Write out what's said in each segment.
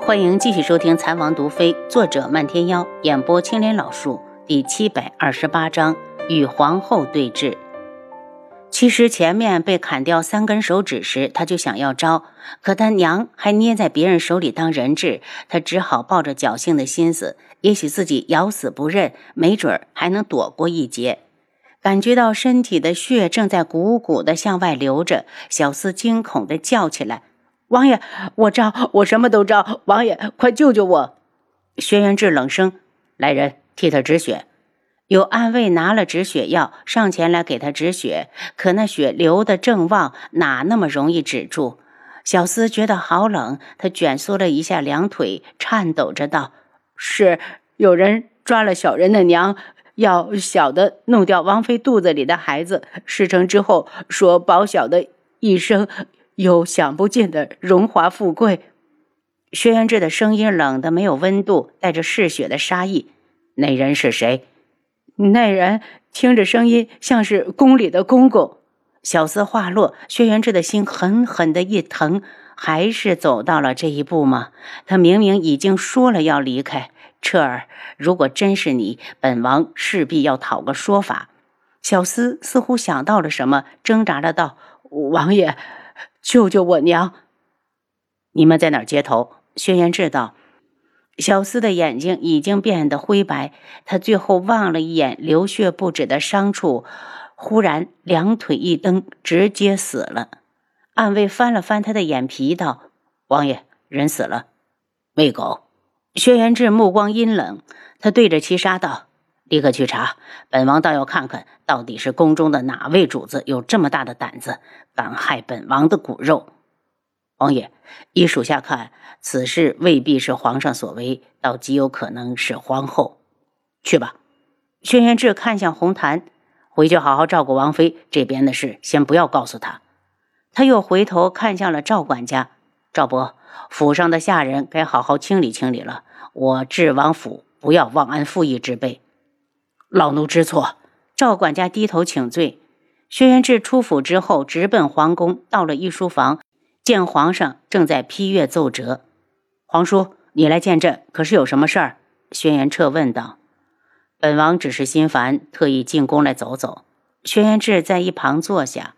欢迎继续收听《残王毒妃》，作者漫天妖，演播青莲老树，第七百二十八章与皇后对峙。其实前面被砍掉三根手指时，他就想要招，可他娘还捏在别人手里当人质，他只好抱着侥幸的心思，也许自己咬死不认，没准儿还能躲过一劫。感觉到身体的血正在鼓鼓的向外流着，小厮惊恐的叫起来。王爷，我招，我什么都招。王爷，快救救我！轩辕志冷声：“来人，替他止血。”有暗卫拿了止血药，上前来给他止血。可那血流得正旺，哪那么容易止住？小厮觉得好冷，他蜷缩了一下两腿，颤抖着道：“是有人抓了小人的娘，要小的弄掉王妃肚子里的孩子。事成之后，说保小的一生。”有享不尽的荣华富贵。轩辕志的声音冷的没有温度，带着嗜血的杀意。那人是谁？那人听着声音像是宫里的公公。小厮话落，轩辕志的心狠狠的一疼。还是走到了这一步吗？他明明已经说了要离开。彻儿，如果真是你，本王势必要讨个说法。小厮似乎想到了什么，挣扎着道：“王爷。”救救我娘！你们在哪儿接头？轩辕志道。小厮的眼睛已经变得灰白，他最后望了一眼流血不止的伤处，忽然两腿一蹬，直接死了。暗卫翻了翻他的眼皮，道：“王爷，人死了。”喂狗！轩辕志目光阴冷，他对着七杀道：“立刻去查，本王倒要看看。”到底是宫中的哪位主子有这么大的胆子，敢害本王的骨肉？王爷，依属下看，此事未必是皇上所为，倒极有可能是皇后。去吧。轩辕志看向红檀，回去好好照顾王妃，这边的事先不要告诉他。他又回头看向了赵管家，赵伯，府上的下人该好好清理清理了。我治王府，不要忘恩负义之辈。老奴知错。赵管家低头请罪。轩辕志出府之后，直奔皇宫，到了御书房，见皇上正在批阅奏折。皇叔，你来见朕，可是有什么事儿？轩辕彻问道。本王只是心烦，特意进宫来走走。轩辕志在一旁坐下，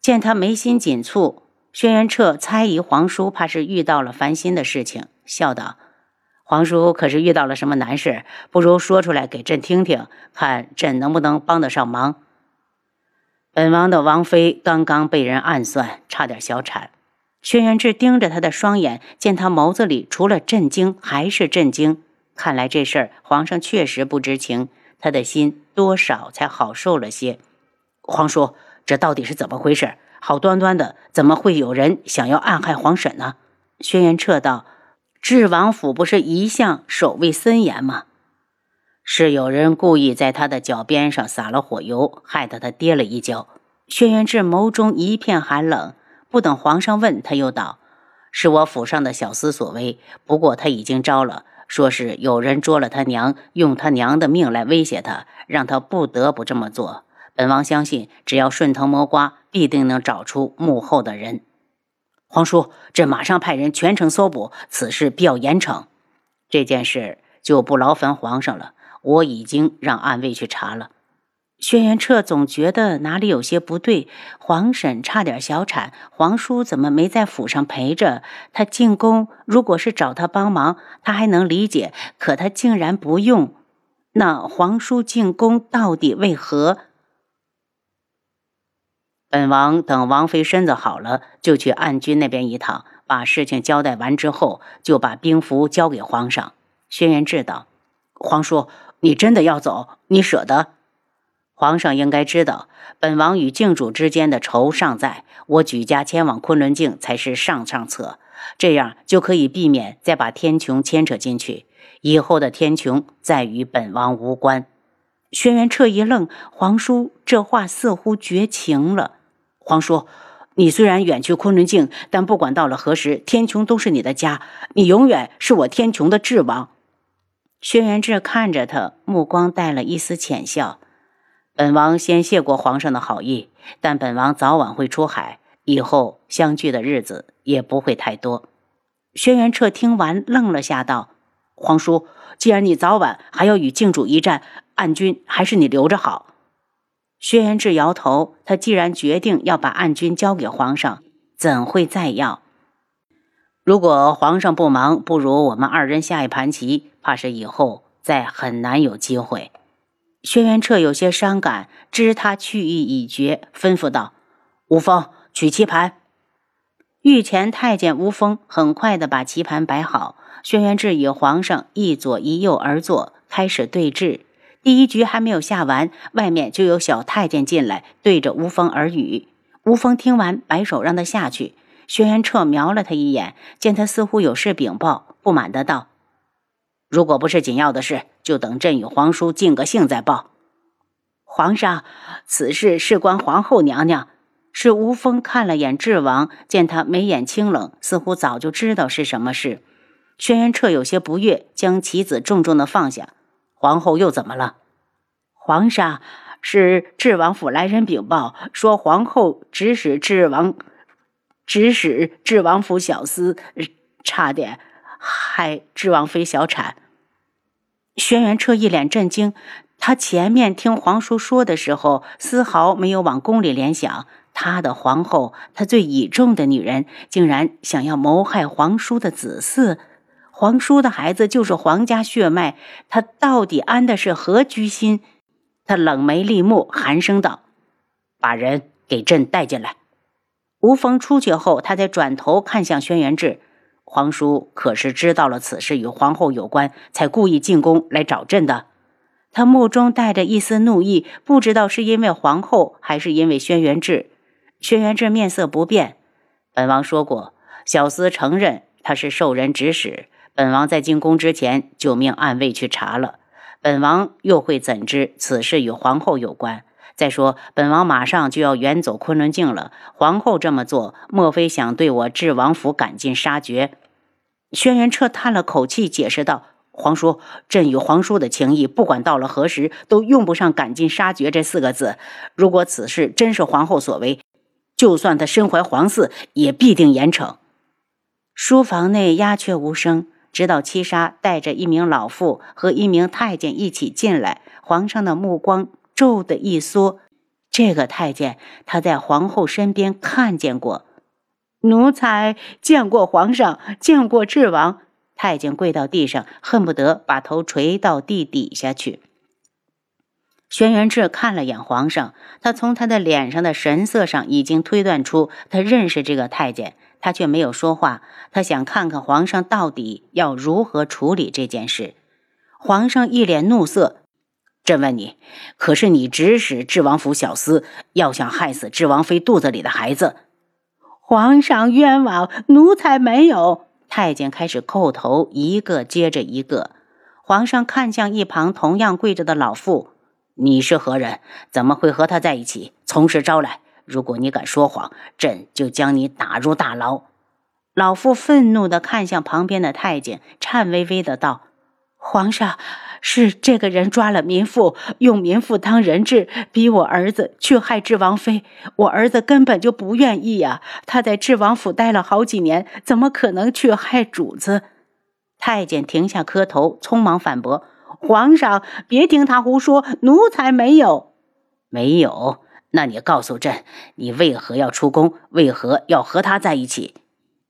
见他眉心紧蹙，轩辕彻猜疑皇叔怕是遇到了烦心的事情，笑道。皇叔可是遇到了什么难事？不如说出来给朕听听，看朕能不能帮得上忙。本王的王妃刚刚被人暗算，差点小产。轩辕志盯着他的双眼，见他眸子里除了震惊还是震惊。看来这事儿皇上确实不知情，他的心多少才好受了些。皇叔，这到底是怎么回事？好端端的，怎么会有人想要暗害皇婶呢？轩辕彻道。智王府不是一向守卫森严吗？是有人故意在他的脚边上撒了火油，害得他跌了一跤。轩辕志眸中一片寒冷，不等皇上问，他又道：“是我府上的小厮所为。不过他已经招了，说是有人捉了他娘，用他娘的命来威胁他，让他不得不这么做。本王相信，只要顺藤摸瓜，必定能找出幕后的人。”皇叔，朕马上派人全城搜捕，此事必要严惩。这件事就不劳烦皇上了，我已经让暗卫去查了。轩辕彻总觉得哪里有些不对，皇婶差点小产，皇叔怎么没在府上陪着？他进宫，如果是找他帮忙，他还能理解，可他竟然不用。那皇叔进宫到底为何？本王等王妃身子好了，就去暗军那边一趟，把事情交代完之后，就把兵符交给皇上。轩辕志道：“皇叔，你真的要走？你舍得？皇上应该知道，本王与靖主之间的仇尚在，我举家迁往昆仑镜才是上上策，这样就可以避免再把天穹牵扯进去。以后的天穹再与本王无关。”轩辕彻一愣，皇叔这话似乎绝情了。皇叔，你虽然远去昆仑镜，但不管到了何时，天穹都是你的家，你永远是我天穹的智王。轩辕志看着他，目光带了一丝浅笑。本王先谢过皇上的好意，但本王早晚会出海，以后相聚的日子也不会太多。轩辕彻听完愣了下，道：“皇叔，既然你早晚还要与镜主一战，暗军还是你留着好。”轩辕志摇头，他既然决定要把暗军交给皇上，怎会再要？如果皇上不忙，不如我们二人下一盘棋，怕是以后再很难有机会。轩辕彻有些伤感，知他去意已决，吩咐道：“吴峰，取棋盘。”御前太监吴峰很快的把棋盘摆好，轩辕志与皇上一左一右而坐，开始对峙。第一局还没有下完，外面就有小太监进来，对着吴峰耳语。吴峰听完，摆手让他下去。轩辕彻瞄了他一眼，见他似乎有事禀报，不满的道：“如果不是紧要的事，就等朕与皇叔尽个兴再报。”皇上，此事事关皇后娘娘。是吴峰看了眼智王，见他眉眼清冷，似乎早就知道是什么事。轩辕彻有些不悦，将棋子重重的放下。皇后又怎么了？皇上，是智王府来人禀报，说皇后指使智王。指使智王府小厮差点害智王妃小产。轩辕彻一脸震惊，他前面听皇叔说的时候，丝毫没有往宫里联想。他的皇后，他最倚重的女人，竟然想要谋害皇叔的子嗣。皇叔的孩子就是皇家血脉，他到底安的是何居心？他冷眉立目，寒声道：“把人给朕带进来。”吴峰出去后，他才转头看向轩辕志：“皇叔可是知道了此事与皇后有关，才故意进宫来找朕的？”他目中带着一丝怒意，不知道是因为皇后，还是因为轩辕志。轩辕志面色不变：“本王说过，小厮承认他是受人指使。本王在进宫之前，就命暗卫去查了。本王又会怎知此事与皇后有关？”再说，本王马上就要远走昆仑镜了。皇后这么做，莫非想对我智王府赶尽杀绝？轩辕彻叹了口气，解释道：“皇叔，朕与皇叔的情谊，不管到了何时，都用不上‘赶尽杀绝’这四个字。如果此事真是皇后所为，就算他身怀皇嗣，也必定严惩。”书房内鸦雀无声，直到七杀带着一名老妇和一名太监一起进来，皇上的目光。骤的一缩，这个太监他在皇后身边看见过，奴才见过皇上，见过智王。太监跪到地上，恨不得把头垂到地底下去。轩辕志看了眼皇上，他从他的脸上的神色上已经推断出他认识这个太监，他却没有说话。他想看看皇上到底要如何处理这件事。皇上一脸怒色。朕问你，可是你指使智王府小厮要想害死智王妃肚子里的孩子？皇上冤枉，奴才没有。太监开始叩头，一个接着一个。皇上看向一旁同样跪着的老妇：“你是何人？怎么会和他在一起？从实招来！如果你敢说谎，朕就将你打入大牢。”老妇愤怒地看向旁边的太监，颤巍巍的道：“皇上。”是这个人抓了民妇，用民妇当人质，逼我儿子去害智王妃。我儿子根本就不愿意呀！他在智王府待了好几年，怎么可能去害主子？太监停下磕头，匆忙反驳：“皇上，别听他胡说，奴才没有，没有。那你告诉朕，你为何要出宫？为何要和他在一起？”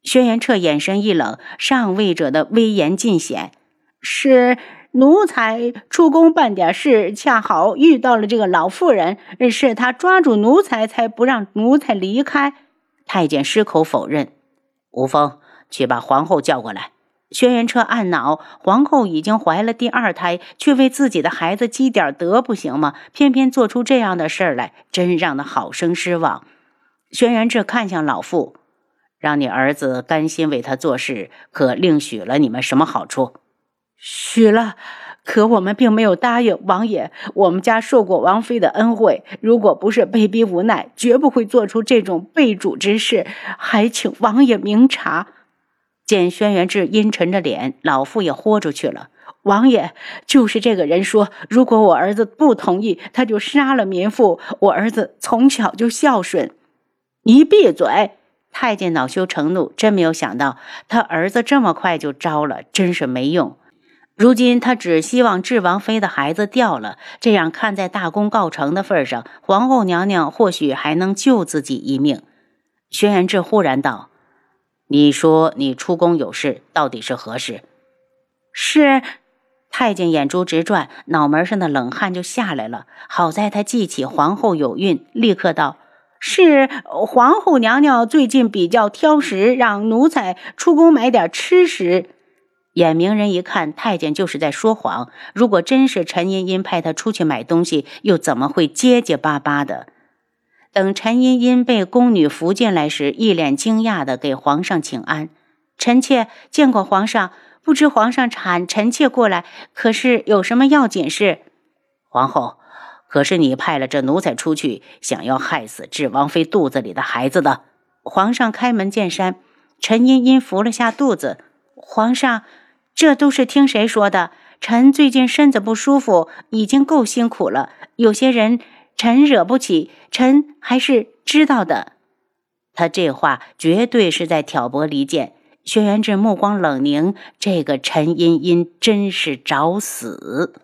轩辕彻眼神一冷，上位者的威严尽显，是。奴才出宫办点事，恰好遇到了这个老妇人，是他抓住奴才，才不让奴才离开。太监矢口否认。吴峰，去把皇后叫过来。轩辕彻暗恼：皇后已经怀了第二胎，却为自己的孩子积点德不行吗？偏偏做出这样的事儿来，真让他好生失望。轩辕彻看向老妇，让你儿子甘心为他做事，可另许了你们什么好处？许了，可我们并没有答应王爷。我们家受过王妃的恩惠，如果不是被逼无奈，绝不会做出这种背主之事。还请王爷明察。见轩辕志阴沉着脸，老妇也豁出去了。王爷就是这个人说，如果我儿子不同意，他就杀了民妇。我儿子从小就孝顺。你闭嘴！太监恼羞成怒，真没有想到他儿子这么快就招了，真是没用。如今他只希望智王妃的孩子掉了，这样看在大功告成的份上，皇后娘娘或许还能救自己一命。轩辕志忽然道：“你说你出宫有事，到底是何事？”是太监眼珠直转，脑门上的冷汗就下来了。好在他记起皇后有孕，立刻道：“是皇后娘娘最近比较挑食，让奴才出宫买点吃食。”眼明人一看，太监就是在说谎。如果真是陈茵茵派他出去买东西，又怎么会结结巴巴的？等陈茵茵被宫女扶进来时，一脸惊讶的给皇上请安：“臣妾见过皇上，不知皇上喊臣妾过来，可是有什么要紧事？”皇后，可是你派了这奴才出去，想要害死智王妃肚子里的孩子的？皇上开门见山。陈茵茵扶了下肚子，皇上。这都是听谁说的？臣最近身子不舒服，已经够辛苦了。有些人臣惹不起，臣还是知道的。他这话绝对是在挑拨离间。轩辕志目光冷凝，这个陈茵茵真是找死。